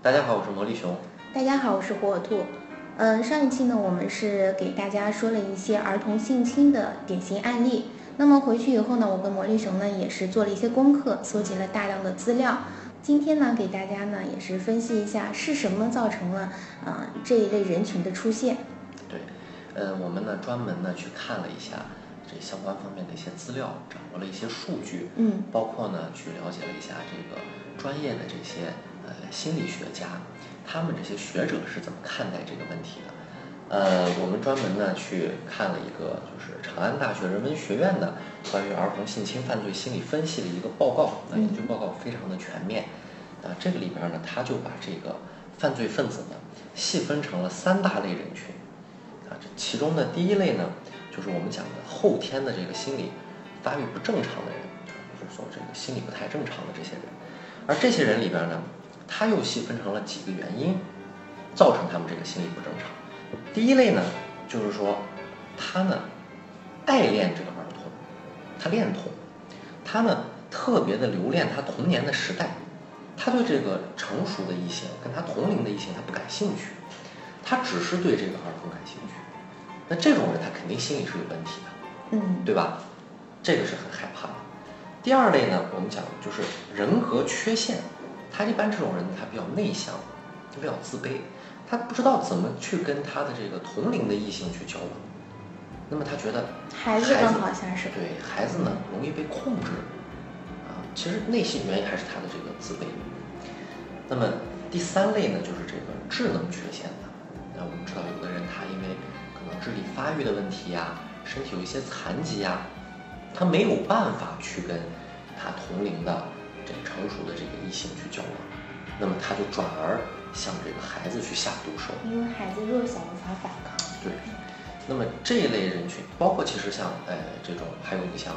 大家好，我是魔力熊。大家好，我是火火兔。嗯，上一期呢，我们是给大家说了一些儿童性侵的典型案例。那么回去以后呢，我跟魔力熊呢也是做了一些功课，搜集了大量的资料。今天呢，给大家呢也是分析一下是什么造成了啊这一类人群的出现。对，呃，我们呢专门呢去看了一下这相关方面的一些资料，掌握了一些数据，嗯，包括呢去了解了一下这个专业的这些呃心理学家，他们这些学者是怎么看待这个问题的。呃，我们专门呢去看了一个就是长安大学人文学院的关于儿童性侵犯罪心理分析的一个报告，那研究报告非常的全面。啊，这个里边呢，他就把这个犯罪分子呢细分成了三大类人群。啊，这其中的第一类呢，就是我们讲的后天的这个心理发育不正常的人，就是说这个心理不太正常的这些人。而这些人里边呢，他又细分成了几个原因，造成他们这个心理不正常。第一类呢，就是说他呢爱恋这个儿童，他恋童，他呢特别的留恋他童年的时代，他对这个成熟的异性跟他同龄的异性他不感兴趣，他只是对这个儿童感兴趣。那这种人他肯定心理是有问题的，嗯，对吧？这个是很害怕的。第二类呢，我们讲就是人格缺陷，他一般这种人他比较内向，他比较自卑，他不知道怎么去跟他的这个同龄的异性去交往。那么他觉得孩子。对孩子呢容易被控制，啊，其实内心原因还是他的这个自卑。那么第三类呢，就是这个智能缺陷的。那我们知道，有的人他因为可能智力发育的问题呀，身体有一些残疾呀，他没有办法去跟他同龄的这个成熟的这个异性去交往，那么他就转而向这个孩子去下毒手。因为孩子弱小无法反抗。对，那么这一类人群，包括其实像呃这种，还有你像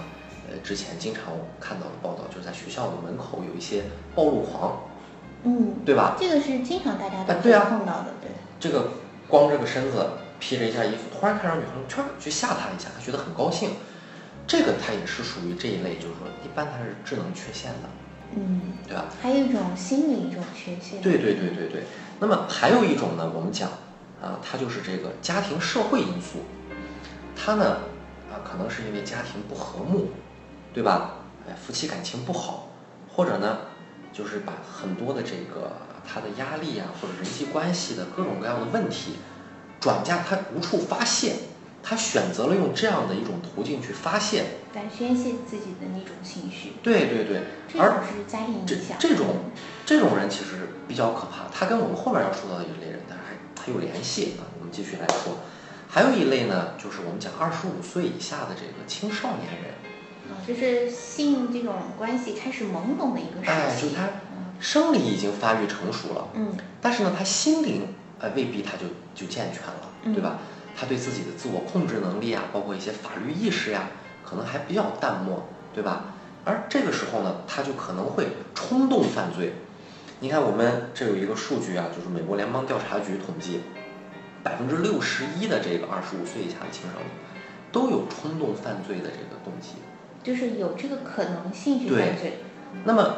呃之前经常看到的报道，就是在学校的门口有一些暴露狂，嗯，对吧？这个是经常大家都会碰到的，对。这个光着个身子，披着一件衣服，突然看上女生，圈去吓她一下，她觉得很高兴。这个他也是属于这一类，就是说一般他是智能缺陷的，嗯，对吧？还有一种心理一种缺陷。对对对对对。那么还有一种呢，我们讲啊，它就是这个家庭社会因素，他呢啊可能是因为家庭不和睦，对吧？哎，夫妻感情不好，或者呢就是把很多的这个他的压力啊、或者人际关系的各种各样的问题转嫁，他无处发泄，他选择了用这样的一种途径去发泄。来宣泄自己的那种情绪，对对对，这而种是家庭这影响。这种这种人其实比较可怕，他跟我们后面要说到的一类人，但是还还有联系啊。我们继续来说，还有一类呢，就是我们讲二十五岁以下的这个青少年人，啊，就是性这种关系开始懵懂的一个时期。哎，就是他嗯生理已经发育成熟了，嗯但是呢，他心灵呃未必他就就健全了，嗯对吧？他对自己的自我控制能力啊，包括一些法律意识呀、可能还比较淡漠，对吧？而这个时候呢，他就可能会冲动犯罪。你看，我们这有一个数据啊，就是美国联邦调查局统计，百分之六十一的这个二十五岁以下的青少年都有冲动犯罪的这个动机。就是有这个可能性去犯罪。那么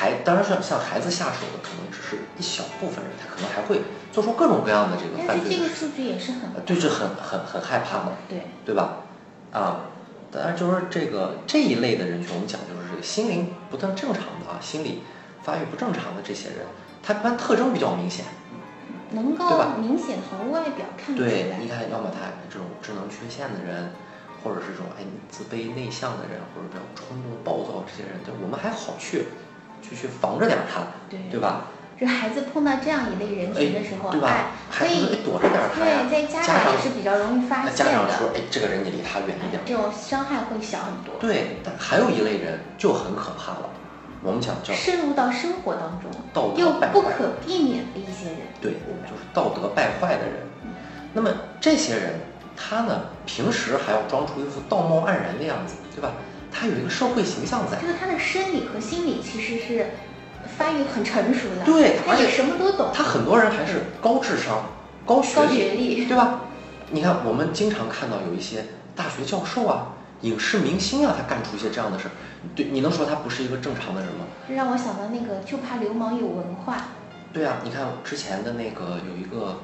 孩当然像向孩子下手的可能只是一小部分人，他可能还会做出各种各样的这个但是这个。数据也是很呃对，这很很很害怕的，对，对吧？啊，当然就是这个这一类的人群，我们讲就是这个心灵不太正常的啊，心理发育不正常的这些人，他一般特征比较明显。能够明显从外表看得出对，你看，要么他这种智能缺陷的人，或者是这种哎自卑内向的人，或者比较冲动暴躁这些人，就我们还好去去去防着点儿他，对对吧？就孩子碰到这样一类人群的时候，哎对吧哎，可以孩子哎躲着点儿他呀对，在家家长长也是比较容易发现的，家长说，哎，这个人你离他远一点儿。这种伤害会小很多。对，但还有一类人就很可怕了，我们讲叫深入到生活当中，道又德又，不可避免的一些人，对，就是道德败坏的人。那么这些人，他呢平时还要装出一副道貌岸然的样子，对吧？他有一个社会形象在就，是他的生理和心理其实是发育很成熟的，对而且什么都懂，他很多人还是高智商、高学高历，学历，对吧？你看，我们经常看到有一些大学教授啊、影视明星啊，他干出一些这样的事儿，对，你能说他不是一个正常的人吗？这让我想到那个就怕流氓有文化，对啊，你看之前的那个有一个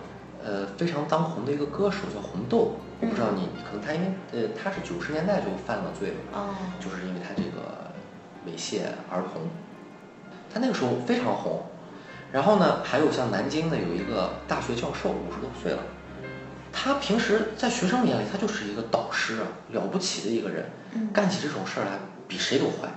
呃非常当红的一个歌手叫红豆，我不知道你可能他因为呃他是九十年代就犯了罪，哦，就是因为他这个猥亵儿童，他那个时候非常红。然后呢，还有像南京的有一个大学教授，五十多岁了，他平时在学生眼里他就是一个导师啊，了不起的一个人，干起这种事儿来比谁都坏，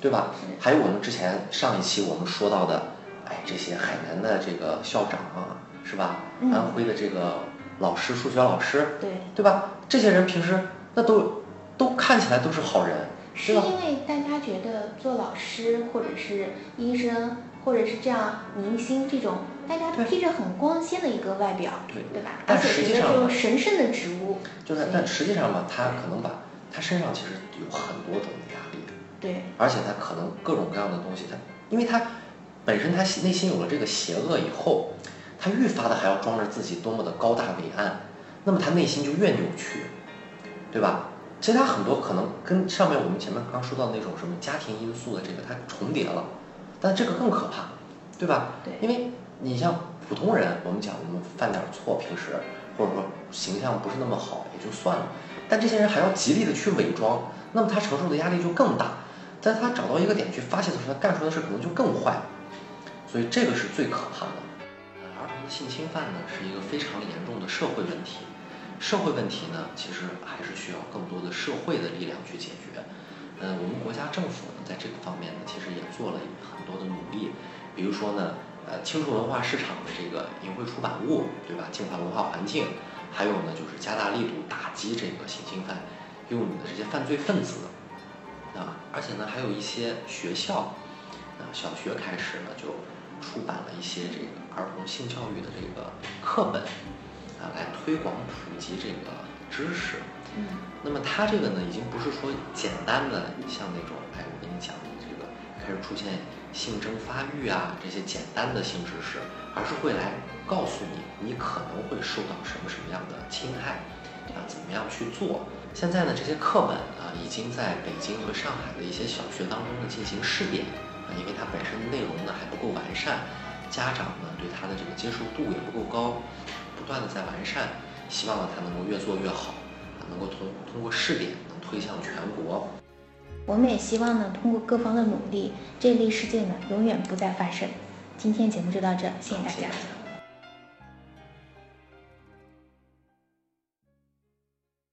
对吧？还有我们之前上一期我们说到的，哎，这些海南的这个校长啊，是吧？安徽的这个老师，数学老师，对，对吧？这些人平时那都都看起来都是好人，是因为大家觉得做老师或者是医生。或者是这样，明星这种，大家披着很光鲜的一个外表，对对吧？但实际上，神圣的职务，就是，但实际上嘛，他可能把他身上其实有很多种压力，对，而且他可能各种各样的东西，他因为他本身他内心有了这个邪恶以后，他愈发的还要装着自己多么的高大伟岸，那么他内心就越扭曲，对吧？其实他很多可能跟上面我们前面刚说到那种什么家庭因素的这个，它重叠了。但这个更可怕，对吧？对，因为你像普通人，我们讲我们犯点错，平时或者说形象不是那么好也就算了，但这些人还要极力的去伪装，那么他承受的压力就更大，在他找到一个点去发泄的时候，他干出来的事可能就更坏，所以这个是最可怕的。性侵犯呢是一个非常严重的社会问题，社会问题呢其实还是需要更多的社会的力量去解决。呃，我们国家政府呢，在这个方面呢，其实也做了很多的努力。比如说呢，呃，清除文化市场的这个淫秽出版物，对吧？净化文化环境，还有呢，就是加大力度打击这个性侵犯用你的这些犯罪分子，啊，而且呢，还有一些学校，啊，小学开始呢，就出版了一些这个儿童性教育的这个课本，啊，来推广普及这个知识。嗯，那么它这个呢，已经不是说简单的像那种，哎，我跟你讲，这个开始出现性征发育啊这些简单的性知识，而是会来告诉你，你可能会受到什么什么样的侵害，啊，怎么样去做？现在呢，这些课本啊，已经在北京和上海的一些小学当中呢进行试点，啊，因为它本身的内容呢还不够完善，家长呢对他的这个接受度也不够高，不断的在完善，希望呢他能够越做越好。能够通通过试点能推向全国，我们也希望呢，通过各方的努力，这类事件呢永远不再发生。今天节目就到这，谢谢大家。